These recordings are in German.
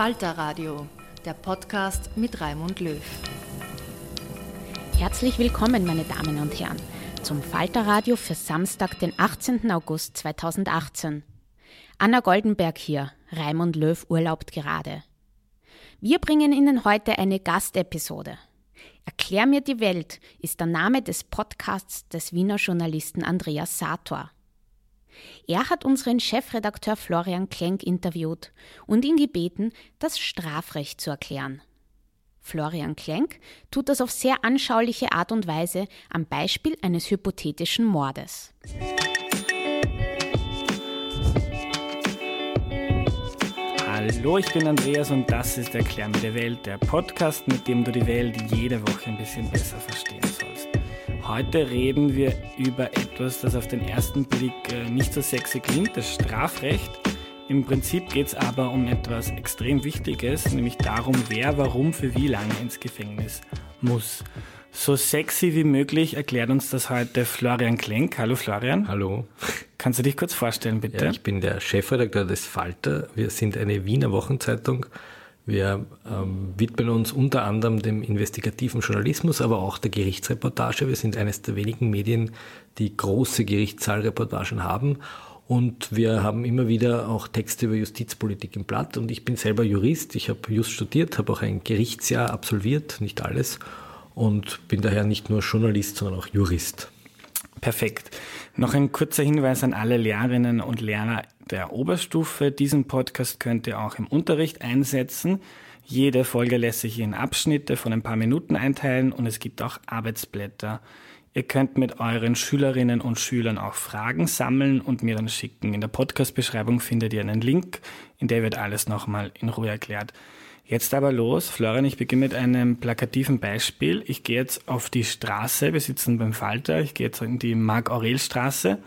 Falter Radio, der Podcast mit Raimund Löw. Herzlich willkommen, meine Damen und Herren, zum Falter Radio für Samstag, den 18. August 2018. Anna Goldenberg hier, Raimund Löw urlaubt gerade. Wir bringen Ihnen heute eine Gastepisode. Erklär mir die Welt ist der Name des Podcasts des Wiener Journalisten Andreas Sator. Er hat unseren Chefredakteur Florian Klenk interviewt und ihn gebeten, das Strafrecht zu erklären. Florian Klenk tut das auf sehr anschauliche Art und Weise am Beispiel eines hypothetischen Mordes. Hallo, ich bin Andreas und das ist Erklär mir die Welt, der Podcast, mit dem du die Welt jede Woche ein bisschen besser verstehen sollst. Heute reden wir über etwas, das auf den ersten Blick äh, nicht so sexy klingt, das Strafrecht. Im Prinzip geht es aber um etwas extrem Wichtiges, nämlich darum, wer warum für wie lange ins Gefängnis muss. So sexy wie möglich erklärt uns das heute Florian Klenk. Hallo Florian. Hallo. Kannst du dich kurz vorstellen, bitte? Ja, ich bin der Chefredakteur des Falter. Wir sind eine Wiener Wochenzeitung wir ähm, widmen uns unter anderem dem investigativen Journalismus, aber auch der Gerichtsreportage. Wir sind eines der wenigen Medien, die große Gerichtssaalreportagen haben. Und wir haben immer wieder auch Texte über Justizpolitik im Blatt. Und ich bin selber Jurist. Ich habe Just studiert, habe auch ein Gerichtsjahr absolviert, nicht alles. Und bin daher nicht nur Journalist, sondern auch Jurist. Perfekt. Noch ein kurzer Hinweis an alle Lehrerinnen und Lehrer der Oberstufe. Diesen Podcast könnt ihr auch im Unterricht einsetzen. Jede Folge lässt sich in Abschnitte von ein paar Minuten einteilen und es gibt auch Arbeitsblätter. Ihr könnt mit euren Schülerinnen und Schülern auch Fragen sammeln und mir dann schicken. In der Podcast-Beschreibung findet ihr einen Link, in der wird alles nochmal in Ruhe erklärt. Jetzt aber los. Florian, ich beginne mit einem plakativen Beispiel. Ich gehe jetzt auf die Straße, wir sitzen beim Falter, ich gehe jetzt in die Mark-Aurel-Straße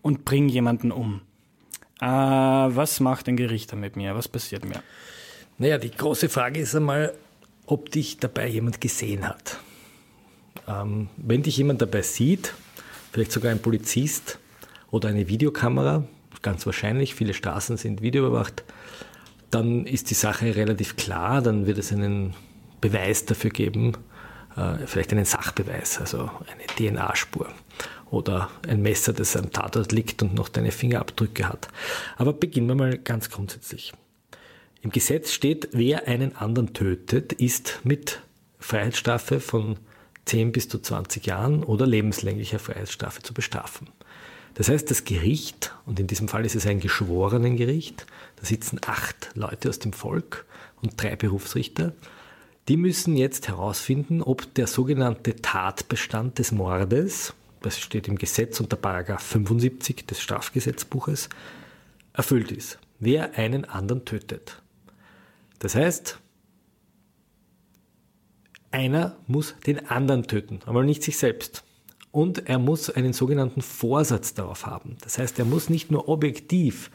und bringe jemanden um. Äh, was macht ein Gericht mit mir? Was passiert mir? Naja, die große Frage ist einmal, ob dich dabei jemand gesehen hat. Ähm, wenn dich jemand dabei sieht, vielleicht sogar ein Polizist oder eine Videokamera, ganz wahrscheinlich, viele Straßen sind videoüberwacht, dann ist die Sache relativ klar, dann wird es einen Beweis dafür geben, äh, vielleicht einen Sachbeweis, also eine DNA-Spur oder ein Messer, das am Tatort liegt und noch deine Fingerabdrücke hat. Aber beginnen wir mal ganz grundsätzlich. Im Gesetz steht, wer einen anderen tötet, ist mit Freiheitsstrafe von 10 bis zu 20 Jahren oder lebenslänglicher Freiheitsstrafe zu bestrafen. Das heißt, das Gericht, und in diesem Fall ist es ein Geschworenengericht, da sitzen acht Leute aus dem Volk und drei Berufsrichter, die müssen jetzt herausfinden, ob der sogenannte Tatbestand des Mordes, das steht im Gesetz unter Paragraph 75 des Strafgesetzbuches, erfüllt ist. Wer einen anderen tötet. Das heißt, einer muss den anderen töten, aber nicht sich selbst. Und er muss einen sogenannten Vorsatz darauf haben. Das heißt, er muss nicht nur objektiv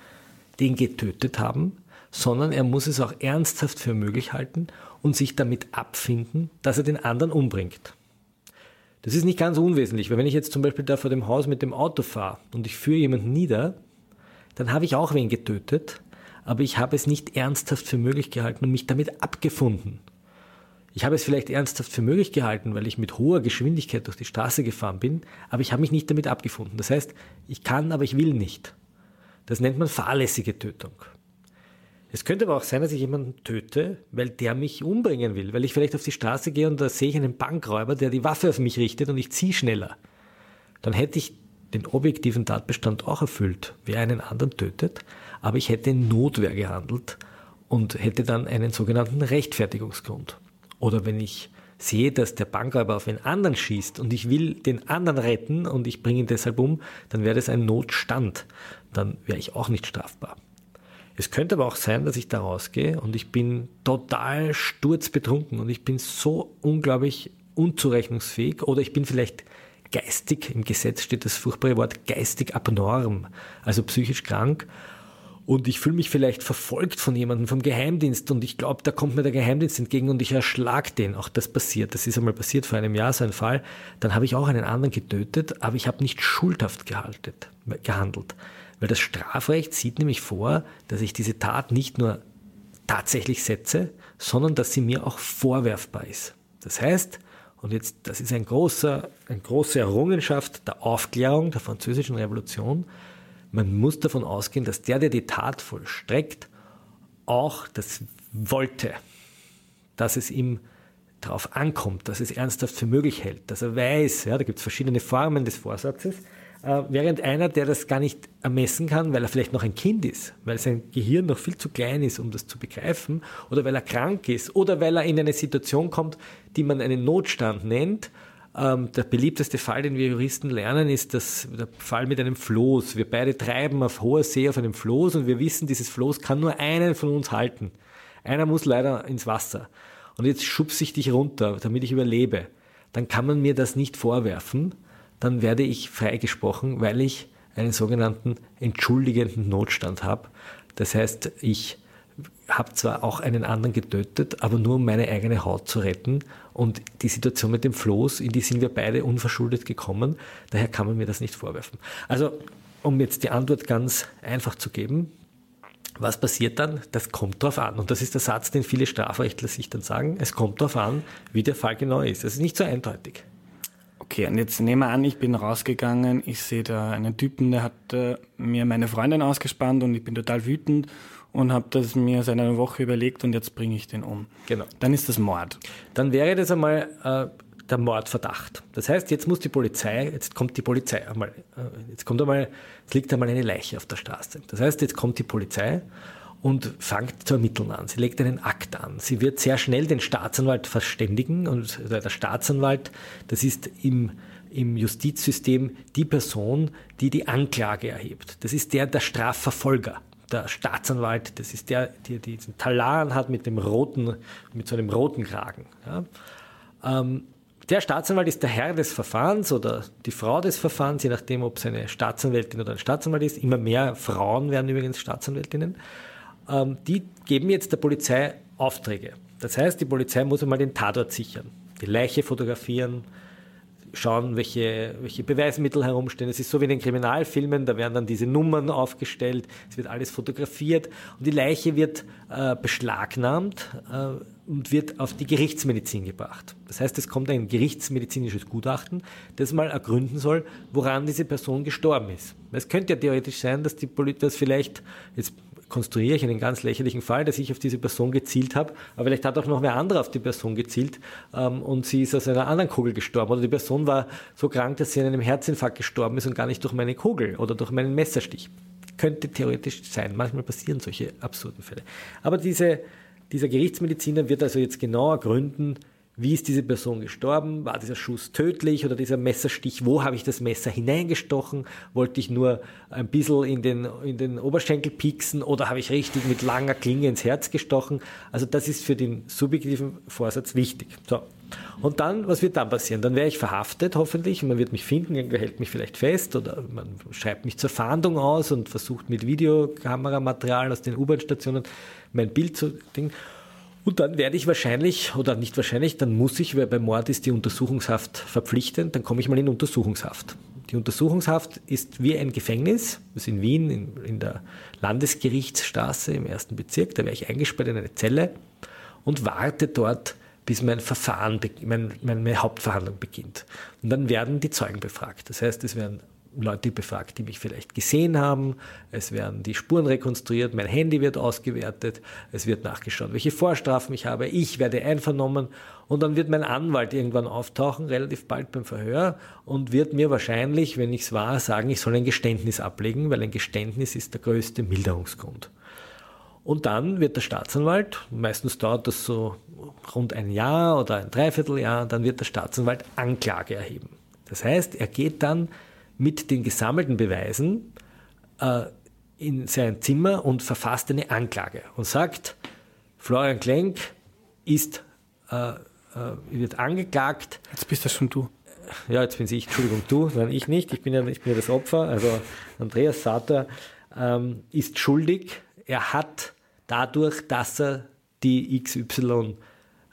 den getötet haben, sondern er muss es auch ernsthaft für möglich halten und sich damit abfinden, dass er den anderen umbringt. Das ist nicht ganz unwesentlich, weil wenn ich jetzt zum Beispiel da vor dem Haus mit dem Auto fahre und ich führe jemanden nieder, dann habe ich auch wen getötet, aber ich habe es nicht ernsthaft für möglich gehalten und mich damit abgefunden. Ich habe es vielleicht ernsthaft für möglich gehalten, weil ich mit hoher Geschwindigkeit durch die Straße gefahren bin, aber ich habe mich nicht damit abgefunden. Das heißt, ich kann, aber ich will nicht. Das nennt man fahrlässige Tötung. Es könnte aber auch sein, dass ich jemanden töte, weil der mich umbringen will, weil ich vielleicht auf die Straße gehe und da sehe ich einen Bankräuber, der die Waffe auf mich richtet und ich ziehe schneller. Dann hätte ich den objektiven Tatbestand auch erfüllt, wer einen anderen tötet, aber ich hätte in Notwehr gehandelt und hätte dann einen sogenannten Rechtfertigungsgrund. Oder wenn ich sehe, dass der Bankräuber auf einen anderen schießt und ich will den anderen retten und ich bringe ihn deshalb um, dann wäre das ein Notstand. Dann wäre ich auch nicht strafbar. Es könnte aber auch sein, dass ich da rausgehe und ich bin total sturzbetrunken und ich bin so unglaublich unzurechnungsfähig oder ich bin vielleicht geistig, im Gesetz steht das furchtbare Wort geistig abnorm, also psychisch krank und ich fühle mich vielleicht verfolgt von jemandem vom Geheimdienst und ich glaube, da kommt mir der Geheimdienst entgegen und ich erschlag den. Auch das passiert. Das ist einmal passiert vor einem Jahr, so ein Fall. Dann habe ich auch einen anderen getötet, aber ich habe nicht schuldhaft gehalten, gehandelt. Weil das Strafrecht sieht nämlich vor, dass ich diese Tat nicht nur tatsächlich setze, sondern dass sie mir auch vorwerfbar ist. Das heißt, und jetzt, das ist ein großer, eine große Errungenschaft der Aufklärung der französischen Revolution, man muss davon ausgehen, dass der, der die Tat vollstreckt, auch das wollte, dass es ihm darauf ankommt, dass es ernsthaft für möglich hält, dass er weiß, ja, da gibt es verschiedene Formen des Vorsatzes, äh, während einer, der das gar nicht ermessen kann, weil er vielleicht noch ein Kind ist, weil sein Gehirn noch viel zu klein ist, um das zu begreifen, oder weil er krank ist, oder weil er in eine Situation kommt, die man einen Notstand nennt. Ähm, der beliebteste Fall, den wir Juristen lernen, ist das, der Fall mit einem Floß. Wir beide treiben auf hoher See auf einem Floß und wir wissen, dieses Floß kann nur einen von uns halten. Einer muss leider ins Wasser. Und jetzt schubse ich dich runter, damit ich überlebe. Dann kann man mir das nicht vorwerfen, dann werde ich freigesprochen, weil ich einen sogenannten entschuldigenden Notstand habe. Das heißt, ich habe zwar auch einen anderen getötet, aber nur um meine eigene Haut zu retten. Und die Situation mit dem Floß, in die sind wir beide unverschuldet gekommen. Daher kann man mir das nicht vorwerfen. Also, um jetzt die Antwort ganz einfach zu geben, was passiert dann? Das kommt drauf an. Und das ist der Satz, den viele Strafrechtler sich dann sagen. Es kommt drauf an, wie der Fall genau ist. Es ist nicht so eindeutig. Okay, und jetzt nehmen wir an, ich bin rausgegangen, ich sehe da einen Typen, der hat äh, mir meine Freundin ausgespannt und ich bin total wütend und habe das mir seit einer Woche überlegt und jetzt bringe ich den um. Genau. Dann ist das Mord. Dann wäre das einmal äh, der Mordverdacht. Das heißt, jetzt muss die Polizei, jetzt kommt die Polizei einmal, äh, jetzt kommt einmal, es liegt einmal eine Leiche auf der Straße. Das heißt, jetzt kommt die Polizei und fängt zu ermitteln an. Sie legt einen Akt an. Sie wird sehr schnell den Staatsanwalt verständigen und der Staatsanwalt, das ist im, im Justizsystem die Person, die die Anklage erhebt. Das ist der, der Strafverfolger. Der Staatsanwalt, das ist der, der diesen Talar hat mit dem roten, mit so einem roten Kragen. Ja. Ähm, der Staatsanwalt ist der Herr des Verfahrens oder die Frau des Verfahrens, je nachdem, ob es eine Staatsanwältin oder ein Staatsanwalt ist. Immer mehr Frauen werden übrigens Staatsanwältinnen die geben jetzt der Polizei Aufträge. Das heißt, die Polizei muss einmal den Tatort sichern, die Leiche fotografieren, schauen, welche, welche Beweismittel herumstehen. Es ist so wie in den Kriminalfilmen, da werden dann diese Nummern aufgestellt, es wird alles fotografiert und die Leiche wird äh, beschlagnahmt äh, und wird auf die Gerichtsmedizin gebracht. Das heißt, es kommt ein gerichtsmedizinisches Gutachten, das mal ergründen soll, woran diese Person gestorben ist. Es könnte ja theoretisch sein, dass die Polizei das vielleicht, jetzt konstruiere ich einen ganz lächerlichen Fall, dass ich auf diese Person gezielt habe, aber vielleicht hat auch noch wer anderer auf die Person gezielt ähm, und sie ist aus einer anderen Kugel gestorben oder die Person war so krank, dass sie an einem Herzinfarkt gestorben ist und gar nicht durch meine Kugel oder durch meinen Messerstich. Könnte theoretisch sein. Manchmal passieren solche absurden Fälle. Aber diese, dieser Gerichtsmediziner wird also jetzt genau ergründen, wie ist diese Person gestorben, war dieser Schuss tödlich oder dieser Messerstich, wo habe ich das Messer hineingestochen, wollte ich nur ein bisschen in den, in den Oberschenkel pieksen oder habe ich richtig mit langer Klinge ins Herz gestochen. Also das ist für den subjektiven Vorsatz wichtig. So. Und dann, was wird dann passieren? Dann wäre ich verhaftet, hoffentlich, und man wird mich finden, irgendwer hält mich vielleicht fest oder man schreibt mich zur Fahndung aus und versucht mit Videokameramaterial aus den U-Bahn-Stationen mein Bild zu dingen. Und dann werde ich wahrscheinlich, oder nicht wahrscheinlich, dann muss ich, weil bei Mord ist die Untersuchungshaft verpflichtend, dann komme ich mal in Untersuchungshaft. Die Untersuchungshaft ist wie ein Gefängnis. Das ist in Wien, in, in der Landesgerichtsstraße im ersten Bezirk. Da werde ich eingesperrt in eine Zelle und warte dort, bis mein Verfahren, mein, meine Hauptverhandlung beginnt. Und dann werden die Zeugen befragt. Das heißt, es werden Leute befragt, die mich vielleicht gesehen haben. Es werden die Spuren rekonstruiert, mein Handy wird ausgewertet, es wird nachgeschaut, welche Vorstrafen ich habe. Ich werde einvernommen und dann wird mein Anwalt irgendwann auftauchen, relativ bald beim Verhör und wird mir wahrscheinlich, wenn ich es war, sagen, ich soll ein Geständnis ablegen, weil ein Geständnis ist der größte Milderungsgrund. Und dann wird der Staatsanwalt, meistens dauert das so rund ein Jahr oder ein Dreivierteljahr, dann wird der Staatsanwalt Anklage erheben. Das heißt, er geht dann mit den gesammelten Beweisen äh, in sein Zimmer und verfasst eine Anklage und sagt, Florian Klenk ist, äh, äh, wird angeklagt. Jetzt bist das schon du. Ja, jetzt bin ich, Entschuldigung, du, nein, ich nicht, ich bin ja, ich bin ja das Opfer. Also Andreas Sater ähm, ist schuldig. Er hat dadurch, dass er die XY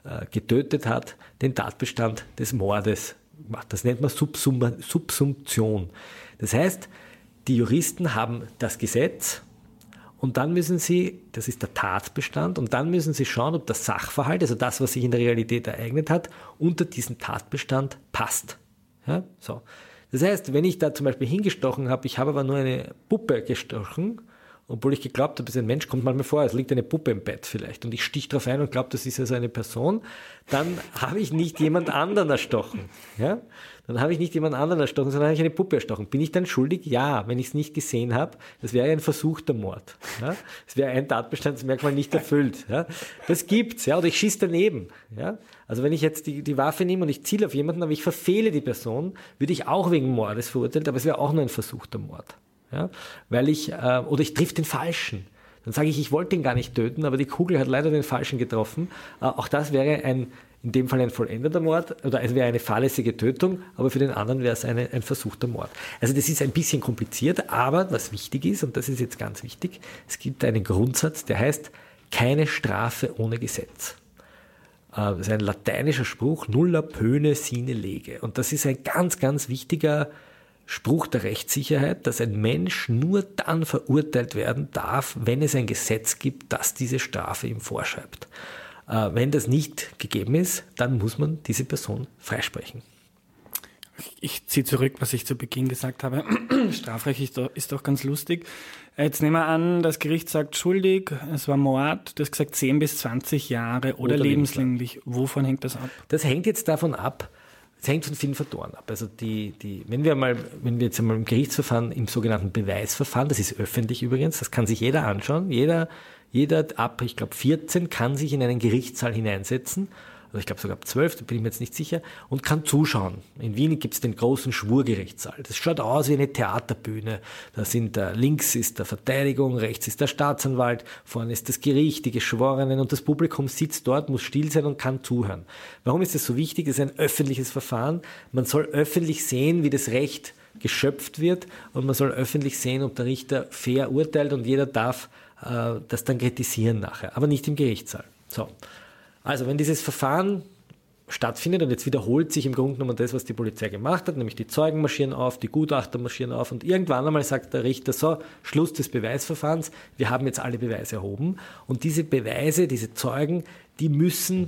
äh, getötet hat, den Tatbestand des Mordes das nennt man Subsum Subsumption. Das heißt, die Juristen haben das Gesetz und dann müssen sie, das ist der Tatbestand, und dann müssen sie schauen, ob das Sachverhalt, also das, was sich in der Realität ereignet hat, unter diesen Tatbestand passt. Ja, so. Das heißt, wenn ich da zum Beispiel hingestochen habe, ich habe aber nur eine Puppe gestochen, obwohl ich geglaubt habe, ein Mensch kommt mal mir vor, es liegt eine Puppe im Bett vielleicht und ich stich drauf ein und glaube, das ist also eine Person, dann habe ich nicht jemand anderen erstochen. Ja? Dann habe ich nicht jemand anderen erstochen, sondern habe ich eine Puppe erstochen. Bin ich dann schuldig? Ja, wenn ich es nicht gesehen habe. Das wäre ein versuchter Mord. Ja? Das wäre ein Tatbestandsmerkmal nicht erfüllt. Ja? Das gibt's, ja. Oder ich schieße daneben. Ja? Also wenn ich jetzt die, die Waffe nehme und ich ziele auf jemanden, aber ich verfehle die Person, würde ich auch wegen Mordes verurteilt, aber es wäre auch nur ein versuchter Mord. Ja? Weil ich, äh, oder ich triff den Falschen. Dann sage ich, ich wollte ihn gar nicht töten, aber die Kugel hat leider den Falschen getroffen. Äh, auch das wäre ein, in dem Fall ein vollendeter Mord oder es wäre eine fahrlässige Tötung, aber für den anderen wäre es eine, ein versuchter Mord. Also das ist ein bisschen kompliziert, aber was wichtig ist, und das ist jetzt ganz wichtig, es gibt einen Grundsatz, der heißt, keine Strafe ohne Gesetz. Äh, das ist ein lateinischer Spruch, nulla pöne sine lege. Und das ist ein ganz, ganz wichtiger Spruch der Rechtssicherheit, dass ein Mensch nur dann verurteilt werden darf, wenn es ein Gesetz gibt, das diese Strafe ihm vorschreibt. Äh, wenn das nicht gegeben ist, dann muss man diese Person freisprechen. Ich ziehe zurück, was ich zu Beginn gesagt habe. Strafrecht ist doch, ist doch ganz lustig. Jetzt nehmen wir an, das Gericht sagt schuldig, es war Mord, du hast gesagt 10 bis 20 Jahre oder, oder lebenslänglich. Wovon hängt das ab? Das hängt jetzt davon ab, es hängt von vielen Faktoren ab. Also die, die, wenn wir mal, wenn wir jetzt einmal im Gerichtsverfahren, im sogenannten Beweisverfahren, das ist öffentlich übrigens, das kann sich jeder anschauen, jeder, jeder ab, ich glaube 14 kann sich in einen Gerichtssaal hineinsetzen oder ich glaube sogar ab 12, da bin ich mir jetzt nicht sicher, und kann zuschauen. In Wien gibt es den großen Schwurgerichtssaal. Das schaut aus wie eine Theaterbühne. Da sind da links ist der Verteidigung, rechts ist der Staatsanwalt, vorne ist das Gericht, die Geschworenen und das Publikum sitzt dort, muss still sein und kann zuhören. Warum ist das so wichtig? Es ist ein öffentliches Verfahren. Man soll öffentlich sehen, wie das Recht geschöpft wird und man soll öffentlich sehen, ob der Richter fair urteilt und jeder darf äh, das dann kritisieren nachher, aber nicht im Gerichtssaal. So. Also wenn dieses Verfahren stattfindet und jetzt wiederholt sich im Grunde genommen das, was die Polizei gemacht hat, nämlich die Zeugen marschieren auf, die Gutachter marschieren auf und irgendwann einmal sagt der Richter so, Schluss des Beweisverfahrens, wir haben jetzt alle Beweise erhoben und diese Beweise, diese Zeugen, die müssen,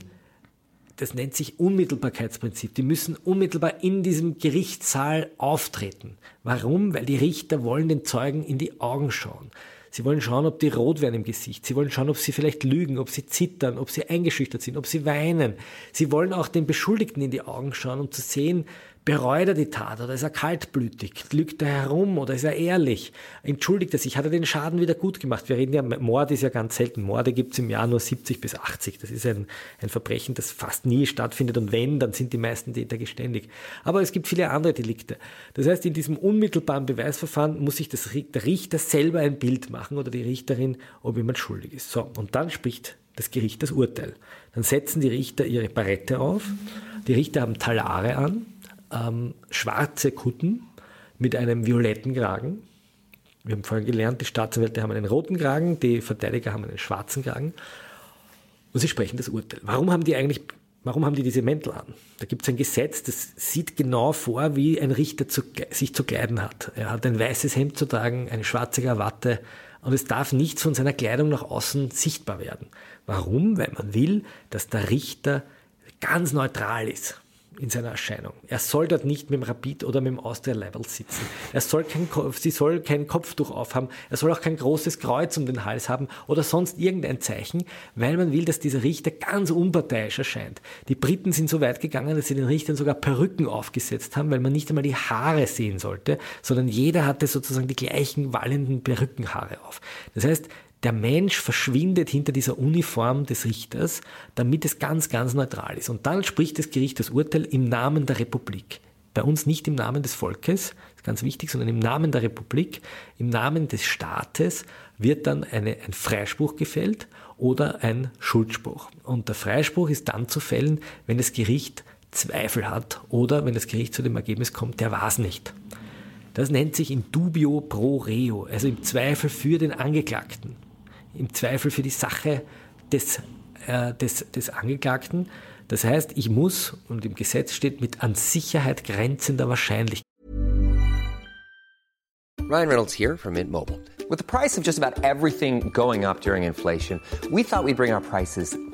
das nennt sich Unmittelbarkeitsprinzip, die müssen unmittelbar in diesem Gerichtssaal auftreten. Warum? Weil die Richter wollen den Zeugen in die Augen schauen. Sie wollen schauen, ob die rot werden im Gesicht. Sie wollen schauen, ob sie vielleicht lügen, ob sie zittern, ob sie eingeschüchtert sind, ob sie weinen. Sie wollen auch den Beschuldigten in die Augen schauen, um zu sehen, Bereut er die Tat oder ist er kaltblütig? Lügt er herum oder ist er ehrlich? Entschuldigt er sich? Hat er den Schaden wieder gut gemacht? Wir reden ja, Mord ist ja ganz selten. Morde gibt es im Jahr nur 70 bis 80. Das ist ein, ein Verbrechen, das fast nie stattfindet und wenn, dann sind die meisten Täter geständig. Aber es gibt viele andere Delikte. Das heißt, in diesem unmittelbaren Beweisverfahren muss sich das, der Richter selber ein Bild machen oder die Richterin, ob jemand schuldig ist. So, und dann spricht das Gericht das Urteil. Dann setzen die Richter ihre Barette auf. Die Richter haben Talare an ähm, schwarze Kutten mit einem violetten Kragen. Wir haben vorhin gelernt, die Staatsanwälte haben einen roten Kragen, die Verteidiger haben einen schwarzen Kragen. Und sie sprechen das Urteil. Warum haben die eigentlich, warum haben die diese Mäntel an? Da gibt es ein Gesetz, das sieht genau vor, wie ein Richter zu, sich zu kleiden hat. Er hat ein weißes Hemd zu tragen, eine schwarze Krawatte und es darf nichts von seiner Kleidung nach außen sichtbar werden. Warum? Weil man will, dass der Richter ganz neutral ist in seiner Erscheinung. Er soll dort nicht mit dem Rapid oder mit dem Austria Level sitzen. Er soll kein, sie soll kein Kopftuch aufhaben. Er soll auch kein großes Kreuz um den Hals haben oder sonst irgendein Zeichen, weil man will, dass dieser Richter ganz unparteiisch erscheint. Die Briten sind so weit gegangen, dass sie den Richtern sogar Perücken aufgesetzt haben, weil man nicht einmal die Haare sehen sollte, sondern jeder hatte sozusagen die gleichen wallenden Perückenhaare auf. Das heißt, der Mensch verschwindet hinter dieser Uniform des Richters, damit es ganz, ganz neutral ist. Und dann spricht das Gericht das Urteil im Namen der Republik. Bei uns nicht im Namen des Volkes, ist ganz wichtig, sondern im Namen der Republik, im Namen des Staates wird dann eine, ein Freispruch gefällt oder ein Schuldspruch. Und der Freispruch ist dann zu fällen, wenn das Gericht Zweifel hat oder wenn das Gericht zu dem Ergebnis kommt, der war es nicht. Das nennt sich in dubio pro reo, also im Zweifel für den Angeklagten im Zweifel für die Sache des, äh, des, des Angeklagten. Das heißt, ich muss, und im Gesetz steht, mit an Sicherheit grenzender Wahrscheinlichkeit. Ryan Reynolds here from Mint Mobile.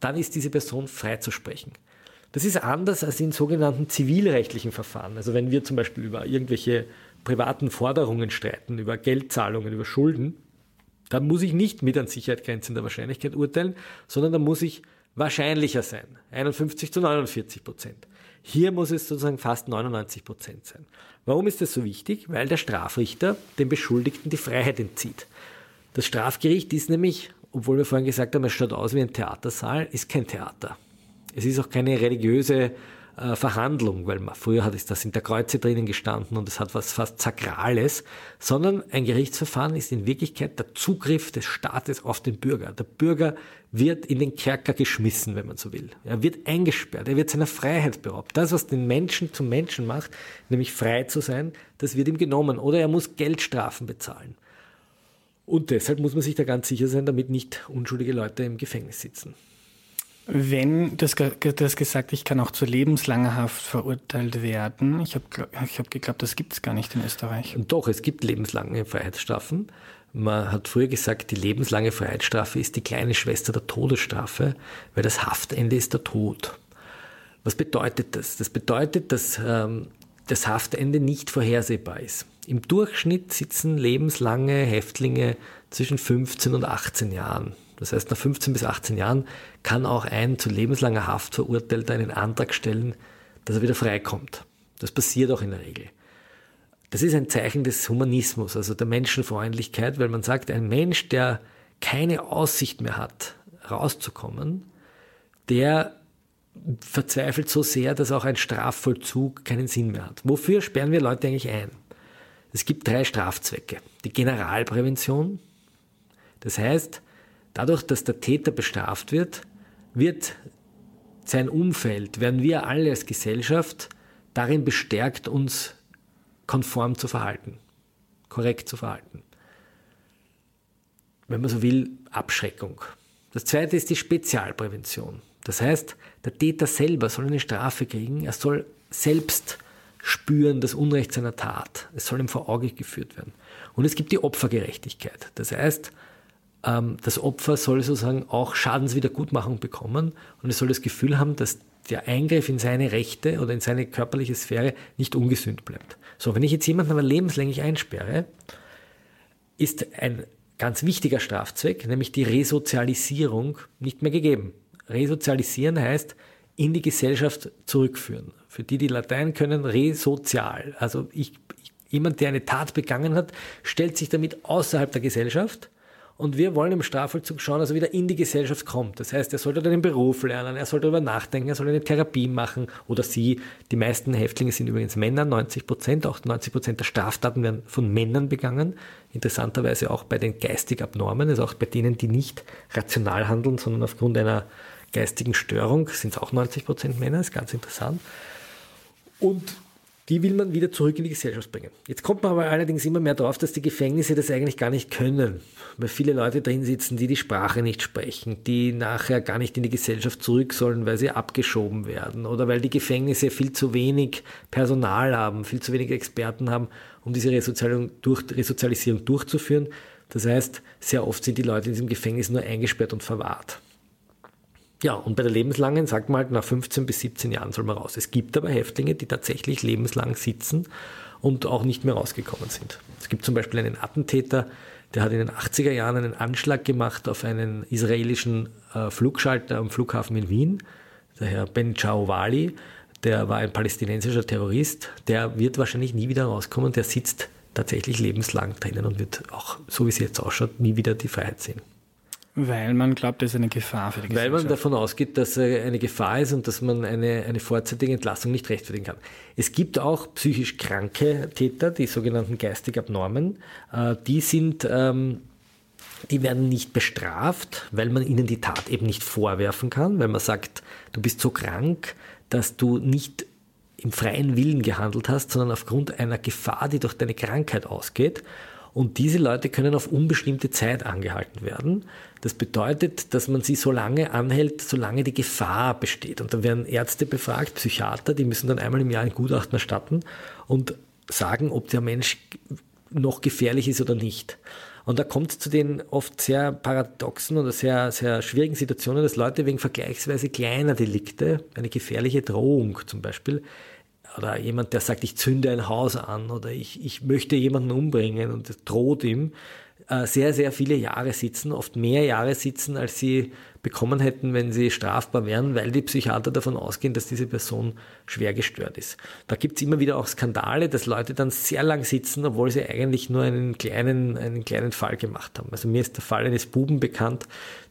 dann ist diese Person freizusprechen. Das ist anders als in sogenannten zivilrechtlichen Verfahren. Also wenn wir zum Beispiel über irgendwelche privaten Forderungen streiten, über Geldzahlungen, über Schulden, dann muss ich nicht mit an Sicherheit grenzender Wahrscheinlichkeit urteilen, sondern da muss ich wahrscheinlicher sein. 51 zu 49 Prozent. Hier muss es sozusagen fast 99 Prozent sein. Warum ist das so wichtig? Weil der Strafrichter dem Beschuldigten die Freiheit entzieht. Das Strafgericht ist nämlich, obwohl wir vorhin gesagt haben, es schaut aus wie ein Theatersaal, ist kein Theater. Es ist auch keine religiöse äh, Verhandlung, weil man, früher hat es, da sind da Kreuze drinnen gestanden und es hat was fast Sakrales, sondern ein Gerichtsverfahren ist in Wirklichkeit der Zugriff des Staates auf den Bürger. Der Bürger wird in den Kerker geschmissen, wenn man so will. Er wird eingesperrt, er wird seiner Freiheit beraubt. Das, was den Menschen zum Menschen macht, nämlich frei zu sein, das wird ihm genommen. Oder er muss Geldstrafen bezahlen. Und deshalb muss man sich da ganz sicher sein, damit nicht unschuldige Leute im Gefängnis sitzen. Wenn, das, das gesagt, ich kann auch zu lebenslanger Haft verurteilt werden. Ich habe ich hab geglaubt, das gibt es gar nicht in Österreich. Doch, es gibt lebenslange Freiheitsstrafen. Man hat früher gesagt, die lebenslange Freiheitsstrafe ist die kleine Schwester der Todesstrafe, weil das Haftende ist der Tod. Was bedeutet das? Das bedeutet, dass ähm, das Haftende nicht vorhersehbar ist. Im Durchschnitt sitzen lebenslange Häftlinge zwischen 15 und 18 Jahren. Das heißt, nach 15 bis 18 Jahren kann auch ein zu lebenslanger Haft verurteilter einen Antrag stellen, dass er wieder freikommt. Das passiert auch in der Regel. Das ist ein Zeichen des Humanismus, also der Menschenfreundlichkeit, weil man sagt, ein Mensch, der keine Aussicht mehr hat, rauszukommen, der verzweifelt so sehr, dass auch ein Strafvollzug keinen Sinn mehr hat. Wofür sperren wir Leute eigentlich ein? Es gibt drei Strafzwecke. Die Generalprävention, das heißt, Dadurch, dass der Täter bestraft wird, wird sein Umfeld, werden wir alle als Gesellschaft darin bestärkt, uns konform zu verhalten, korrekt zu verhalten. Wenn man so will, Abschreckung. Das zweite ist die Spezialprävention. Das heißt, der Täter selber soll eine Strafe kriegen, er soll selbst spüren das Unrecht seiner Tat. Es soll ihm vor Auge geführt werden. Und es gibt die Opfergerechtigkeit. Das heißt, ähm, das Opfer soll sozusagen auch Schadenswiedergutmachung bekommen und es soll das Gefühl haben, dass der Eingriff in seine Rechte oder in seine körperliche Sphäre nicht ungesühnt bleibt. So, wenn ich jetzt jemanden aber lebenslänglich einsperre, ist ein ganz wichtiger Strafzweck, nämlich die Resozialisierung, nicht mehr gegeben. Resozialisieren heißt in die Gesellschaft zurückführen. Für die, die Latein können, resozial. Also ich, jemand, der eine Tat begangen hat, stellt sich damit außerhalb der Gesellschaft und wir wollen im Strafvollzug schauen, dass er wieder in die Gesellschaft kommt. Das heißt, er sollte den Beruf lernen, er sollte darüber nachdenken, er soll eine Therapie machen oder sie. Die meisten Häftlinge sind übrigens Männer, 90 Prozent, auch 90 Prozent der Straftaten werden von Männern begangen. Interessanterweise auch bei den geistig Abnormen, also auch bei denen, die nicht rational handeln, sondern aufgrund einer geistigen Störung sind es auch 90 Prozent Männer, ist ganz interessant. Und die will man wieder zurück in die Gesellschaft bringen. Jetzt kommt man aber allerdings immer mehr darauf, dass die Gefängnisse das eigentlich gar nicht können, weil viele Leute drin sitzen, die die Sprache nicht sprechen, die nachher gar nicht in die Gesellschaft zurück sollen, weil sie abgeschoben werden oder weil die Gefängnisse viel zu wenig Personal haben, viel zu wenig Experten haben, um diese Resozialisierung durchzuführen. Das heißt, sehr oft sind die Leute in diesem Gefängnis nur eingesperrt und verwahrt. Ja, und bei der lebenslangen sagt man halt, nach 15 bis 17 Jahren soll man raus. Es gibt aber Häftlinge, die tatsächlich lebenslang sitzen und auch nicht mehr rausgekommen sind. Es gibt zum Beispiel einen Attentäter, der hat in den 80er Jahren einen Anschlag gemacht auf einen israelischen äh, Flugschalter am Flughafen in Wien. Der Herr Ben Chawali, der war ein palästinensischer Terrorist, der wird wahrscheinlich nie wieder rauskommen, der sitzt tatsächlich lebenslang drinnen und wird auch, so wie es jetzt ausschaut, nie wieder die Freiheit sehen. Weil man glaubt, das ist eine Gefahr für die Gesellschaft. Weil man davon ausgeht, dass er eine Gefahr ist und dass man eine, eine vorzeitige Entlassung nicht rechtfertigen kann. Es gibt auch psychisch kranke Täter, die sogenannten geistig Abnormen. Äh, die sind, ähm, die werden nicht bestraft, weil man ihnen die Tat eben nicht vorwerfen kann, weil man sagt, du bist so krank, dass du nicht im freien Willen gehandelt hast, sondern aufgrund einer Gefahr, die durch deine Krankheit ausgeht. Und diese Leute können auf unbestimmte Zeit angehalten werden. Das bedeutet, dass man sie so lange anhält, solange die Gefahr besteht. Und dann werden Ärzte befragt, Psychiater, die müssen dann einmal im Jahr ein Gutachten erstatten und sagen, ob der Mensch noch gefährlich ist oder nicht. Und da kommt es zu den oft sehr paradoxen oder sehr, sehr schwierigen Situationen, dass Leute wegen vergleichsweise kleiner Delikte, eine gefährliche Drohung zum Beispiel, oder jemand, der sagt, ich zünde ein Haus an oder ich, ich möchte jemanden umbringen und droht ihm, äh, sehr, sehr viele Jahre sitzen, oft mehr Jahre sitzen, als sie bekommen hätten, wenn sie strafbar wären, weil die Psychiater davon ausgehen, dass diese Person schwer gestört ist. Da gibt es immer wieder auch Skandale, dass Leute dann sehr lang sitzen, obwohl sie eigentlich nur einen kleinen, einen kleinen Fall gemacht haben. Also mir ist der Fall eines Buben bekannt,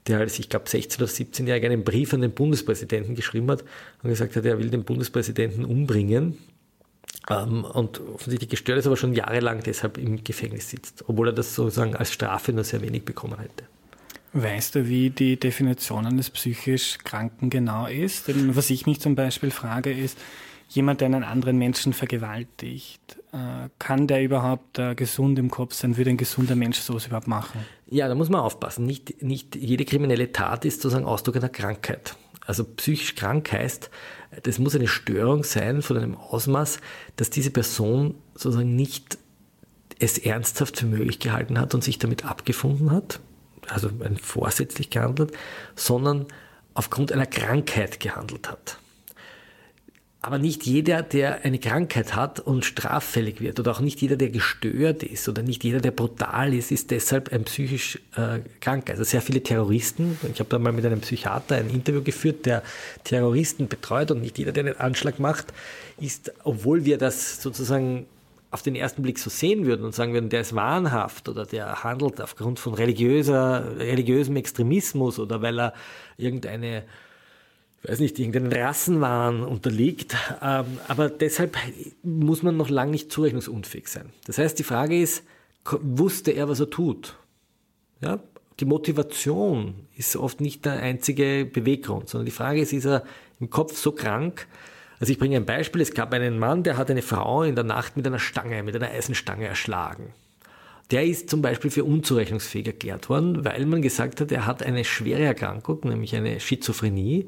der als, ich glaube, 16- oder 17-Jähriger einen Brief an den Bundespräsidenten geschrieben hat und gesagt hat, er will den Bundespräsidenten umbringen. Ähm, und offensichtlich gestört ist, aber schon jahrelang deshalb im Gefängnis sitzt, obwohl er das sozusagen als Strafe nur sehr wenig bekommen hätte. Weißt du, wie die Definition eines psychisch Kranken genau ist? Denn was ich mich zum Beispiel frage, ist, jemand, der einen anderen Menschen vergewaltigt, äh, kann der überhaupt äh, gesund im Kopf sein? Würde ein gesunder Mensch sowas überhaupt machen? Ja, da muss man aufpassen. Nicht, nicht jede kriminelle Tat ist sozusagen Ausdruck einer Krankheit. Also psychisch krank heißt, das muss eine Störung sein von einem Ausmaß, dass diese Person sozusagen nicht es ernsthaft für möglich gehalten hat und sich damit abgefunden hat, also vorsätzlich gehandelt, sondern aufgrund einer Krankheit gehandelt hat. Aber nicht jeder, der eine Krankheit hat und straffällig wird, oder auch nicht jeder, der gestört ist, oder nicht jeder, der brutal ist, ist deshalb ein psychisch äh, krank. Also sehr viele Terroristen, ich habe da mal mit einem Psychiater ein Interview geführt, der Terroristen betreut und nicht jeder, der einen Anschlag macht, ist, obwohl wir das sozusagen auf den ersten Blick so sehen würden und sagen würden, der ist wahnhaft oder der handelt aufgrund von religiöser, religiösem Extremismus oder weil er irgendeine weiß nicht, irgendeinen Rassenwahn unterliegt. Ähm, aber deshalb muss man noch lange nicht zurechnungsunfähig sein. Das heißt, die Frage ist, wusste er, was er tut? Ja? Die Motivation ist oft nicht der einzige Beweggrund, sondern die Frage ist, ist er im Kopf so krank? Also ich bringe ein Beispiel. Es gab einen Mann, der hat eine Frau in der Nacht mit einer Stange, mit einer Eisenstange erschlagen. Der ist zum Beispiel für unzurechnungsfähig erklärt worden, weil man gesagt hat, er hat eine schwere Erkrankung, nämlich eine Schizophrenie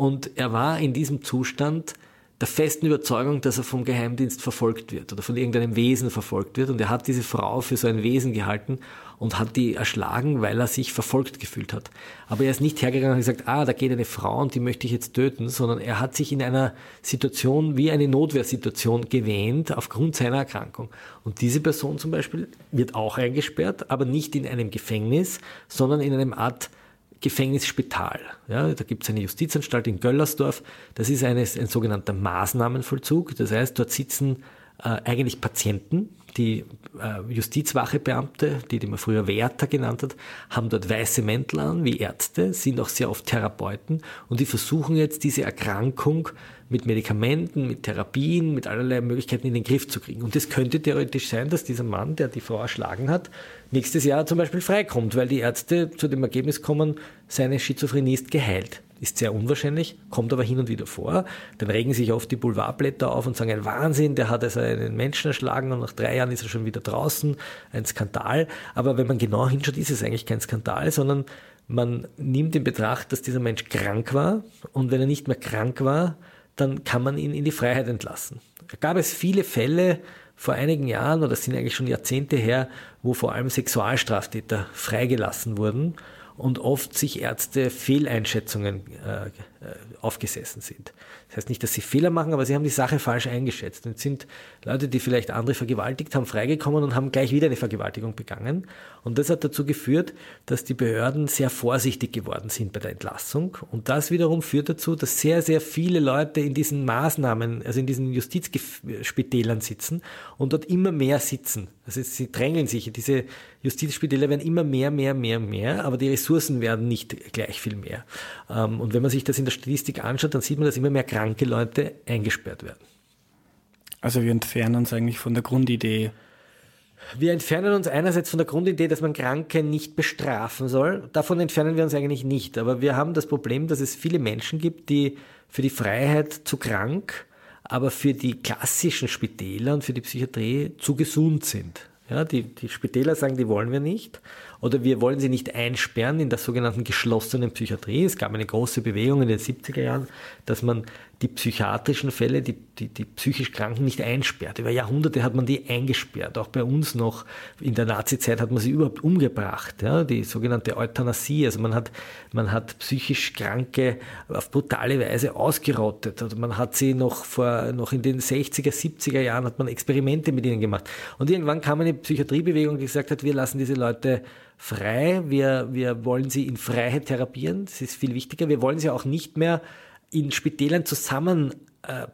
und er war in diesem Zustand der festen Überzeugung, dass er vom Geheimdienst verfolgt wird oder von irgendeinem Wesen verfolgt wird. Und er hat diese Frau für so ein Wesen gehalten und hat die erschlagen, weil er sich verfolgt gefühlt hat. Aber er ist nicht hergegangen und gesagt, ah, da geht eine Frau und die möchte ich jetzt töten, sondern er hat sich in einer Situation wie eine Notwehrsituation gewähnt aufgrund seiner Erkrankung. Und diese Person zum Beispiel wird auch eingesperrt, aber nicht in einem Gefängnis, sondern in einem Art Gefängnisspital. Ja, da gibt es eine Justizanstalt in Göllersdorf. Das ist eine, ein sogenannter Maßnahmenvollzug. Das heißt, dort sitzen äh, eigentlich Patienten, die äh, Justizwachebeamte, die, die man früher Wärter genannt hat, haben dort weiße Mäntel an, wie Ärzte, sind auch sehr oft Therapeuten und die versuchen jetzt diese Erkrankung mit Medikamenten, mit Therapien, mit allerlei Möglichkeiten in den Griff zu kriegen. Und es könnte theoretisch sein, dass dieser Mann, der die Frau erschlagen hat, nächstes Jahr zum Beispiel freikommt, weil die Ärzte zu dem Ergebnis kommen, seine Schizophrenie ist geheilt. Ist sehr unwahrscheinlich, kommt aber hin und wieder vor. Dann regen sich oft die Boulevardblätter auf und sagen, ein Wahnsinn, der hat also einen Menschen erschlagen und nach drei Jahren ist er schon wieder draußen. Ein Skandal. Aber wenn man genau hinschaut, ist es eigentlich kein Skandal, sondern man nimmt in Betracht, dass dieser Mensch krank war und wenn er nicht mehr krank war, dann kann man ihn in die Freiheit entlassen. Da gab es viele Fälle vor einigen Jahren, oder das sind eigentlich schon Jahrzehnte her, wo vor allem Sexualstraftäter freigelassen wurden und oft sich Ärzte Fehleinschätzungen äh, aufgesessen sind. Das heißt nicht, dass sie Fehler machen, aber sie haben die Sache falsch eingeschätzt und sind Leute, die vielleicht andere vergewaltigt haben, freigekommen und haben gleich wieder eine Vergewaltigung begangen. Und das hat dazu geführt, dass die Behörden sehr vorsichtig geworden sind bei der Entlassung. Und das wiederum führt dazu, dass sehr, sehr viele Leute in diesen Maßnahmen, also in diesen Justizspitälern sitzen und dort immer mehr sitzen. Also sie drängeln sich. Diese Justizspitäler werden immer mehr, mehr, mehr, mehr, aber die Ressourcen werden nicht gleich viel mehr. Ähm, und wenn man sich das in der Statistik anschaut, dann sieht man, dass immer mehr kranke Leute eingesperrt werden. Also wir entfernen uns eigentlich von der Grundidee. Wir entfernen uns einerseits von der Grundidee, dass man Kranke nicht bestrafen soll. Davon entfernen wir uns eigentlich nicht. Aber wir haben das Problem, dass es viele Menschen gibt, die für die Freiheit zu krank, aber für die klassischen Spitäler und für die Psychiatrie zu gesund sind. Ja, die, die Spitäler sagen, die wollen wir nicht. Oder wir wollen sie nicht einsperren in der sogenannten geschlossenen Psychiatrie. Es gab eine große Bewegung in den 70er Jahren, dass man die psychiatrischen Fälle, die, die, die psychisch Kranken nicht einsperrt. Über Jahrhunderte hat man die eingesperrt. Auch bei uns noch in der Nazizeit hat man sie überhaupt umgebracht. Ja, die sogenannte Euthanasie. Also man hat, man hat psychisch Kranke auf brutale Weise ausgerottet. Also man hat sie noch vor, noch in den 60er, 70er Jahren hat man Experimente mit ihnen gemacht. Und irgendwann kam eine Psychiatriebewegung, die gesagt hat, wir lassen diese Leute frei. Wir, wir wollen sie in Freiheit therapieren. Das ist viel wichtiger. Wir wollen sie auch nicht mehr in Spitälern zusammen äh.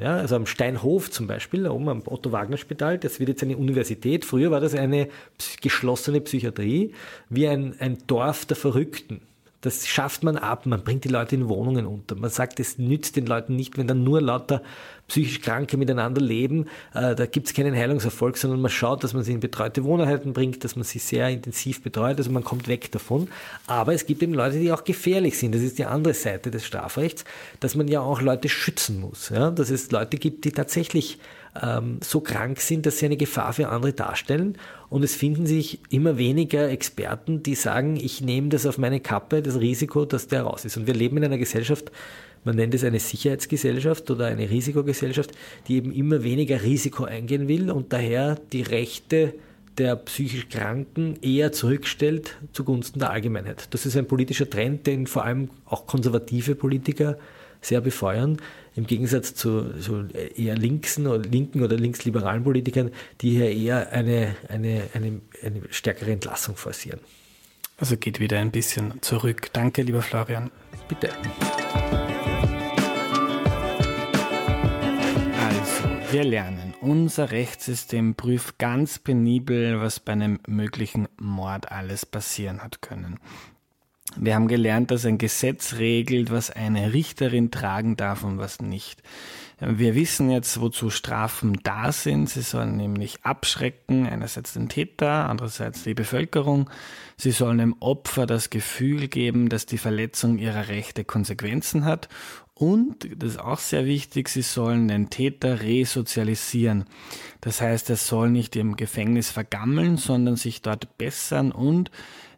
Ja, also am Steinhof zum Beispiel, oben am Otto-Wagner-Spital, das wird jetzt eine Universität. Früher war das eine geschlossene Psychiatrie, wie ein, ein Dorf der Verrückten. Das schafft man ab, man bringt die Leute in Wohnungen unter. Man sagt, es nützt den Leuten nicht, wenn dann nur lauter psychisch Kranke miteinander leben. Äh, da gibt es keinen Heilungserfolg, sondern man schaut, dass man sie in betreute Wohneinheiten bringt, dass man sie sehr intensiv betreut, also man kommt weg davon. Aber es gibt eben Leute, die auch gefährlich sind. Das ist die andere Seite des Strafrechts, dass man ja auch Leute schützen muss. Ja? Dass es Leute gibt, die tatsächlich ähm, so krank sind, dass sie eine Gefahr für andere darstellen. Und es finden sich immer weniger Experten, die sagen, ich nehme das auf meine Kappe, das Risiko, dass der raus ist. Und wir leben in einer Gesellschaft, man nennt es eine Sicherheitsgesellschaft oder eine Risikogesellschaft, die eben immer weniger Risiko eingehen will und daher die Rechte der psychisch Kranken eher zurückstellt zugunsten der Allgemeinheit. Das ist ein politischer Trend, den vor allem auch konservative Politiker sehr befeuern, im Gegensatz zu so eher linksen oder linken oder linksliberalen Politikern, die hier eher eine, eine, eine, eine stärkere Entlassung forcieren. Also geht wieder ein bisschen zurück. Danke, lieber Florian. Bitte. Wir lernen. Unser Rechtssystem prüft ganz penibel, was bei einem möglichen Mord alles passieren hat können. Wir haben gelernt, dass ein Gesetz regelt, was eine Richterin tragen darf und was nicht. Wir wissen jetzt, wozu Strafen da sind. Sie sollen nämlich abschrecken, einerseits den Täter, andererseits die Bevölkerung. Sie sollen dem Opfer das Gefühl geben, dass die Verletzung ihrer Rechte Konsequenzen hat Und, das ist auch sehr wichtig, sie sollen den Täter resozialisieren. Das heißt, er soll nicht im Gefängnis vergammeln, sondern sich dort bessern und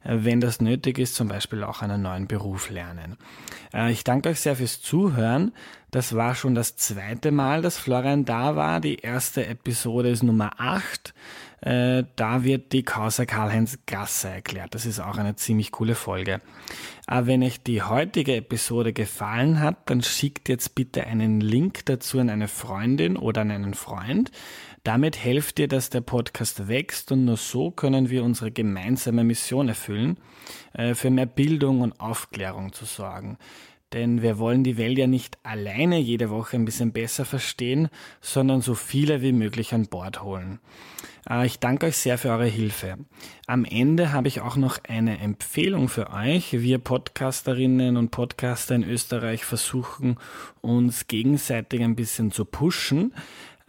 äh, wenn das nötig ist, zum Beispiel auch einen neuen Beruf lernen. Äh, ich danke euch sehr fürs Zuhören. Das war schon das zweite Mal, dass Florian da war. Die erste Episode ist Nummer 8. Äh, da wird die Causa Karl-Heinz Gasse erklärt. Das ist auch eine ziemlich coole Folge. Aber wenn euch die heutige Episode gefallen hat, dann schickt jetzt bitte einen Link dazu an eine Freundin oder an einen Freund. Damit helft ihr, dass der Podcast wächst und nur so können wir unsere gemeinsame Mission erfüllen, äh, für mehr Bildung und Aufklärung zu sorgen. Denn wir wollen die Welt ja nicht alleine jede Woche ein bisschen besser verstehen, sondern so viele wie möglich an Bord holen. Äh, ich danke euch sehr für eure Hilfe. Am Ende habe ich auch noch eine Empfehlung für euch. Wir Podcasterinnen und Podcaster in Österreich versuchen uns gegenseitig ein bisschen zu pushen.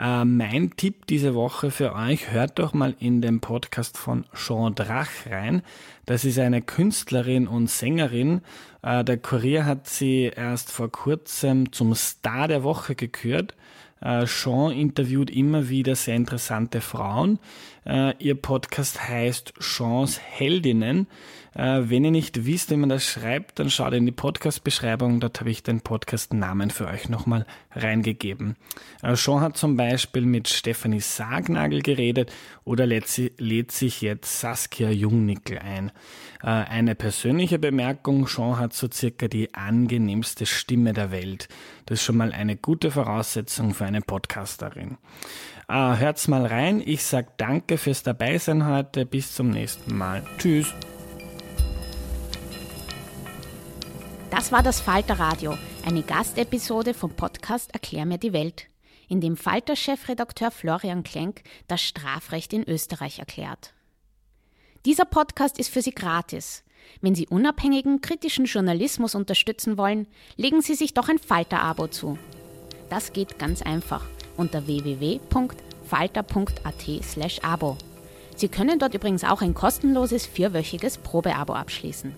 Äh, mein Tipp diese Woche für euch, hört doch mal in den Podcast von Jean Drach rein. Das ist eine Künstlerin und Sängerin. Äh, der Kurier hat sie erst vor kurzem zum Star der Woche gekürt. Äh, Sean interviewt immer wieder sehr interessante Frauen. Äh, ihr Podcast heißt Seans Heldinnen. Äh, wenn ihr nicht wisst, wie man das schreibt, dann schaut in die Podcast-Beschreibung. Dort habe ich den Podcast-Namen für euch nochmal reingegeben. Sean hat zum Beispiel mit Stephanie Sargnagel geredet oder lädt, sich jetzt Saskia Jungnickel ein. Eine persönliche Bemerkung, Sean hat so circa die angenehmste Stimme der Welt. Das ist schon mal eine gute Voraussetzung für eine Podcasterin. Hört's mal rein. Ich sag danke fürs Dabeisein heute. Bis zum nächsten Mal. Tschüss. Das war das Falter Radio, eine Gastepisode vom Podcast Erklär mir die Welt, in dem Falter-Chefredakteur Florian Klenk das Strafrecht in Österreich erklärt. Dieser Podcast ist für Sie gratis. Wenn Sie unabhängigen, kritischen Journalismus unterstützen wollen, legen Sie sich doch ein Falter-Abo zu. Das geht ganz einfach unter www.falter.at/abo. Sie können dort übrigens auch ein kostenloses vierwöchiges Probeabo abschließen.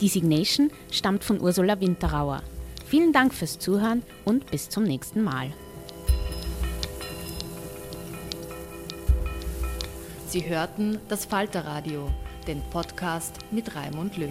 Die Signation stammt von Ursula Winterauer. Vielen Dank fürs Zuhören und bis zum nächsten Mal. Sie hörten das Falterradio den Podcast mit Raimund Löw.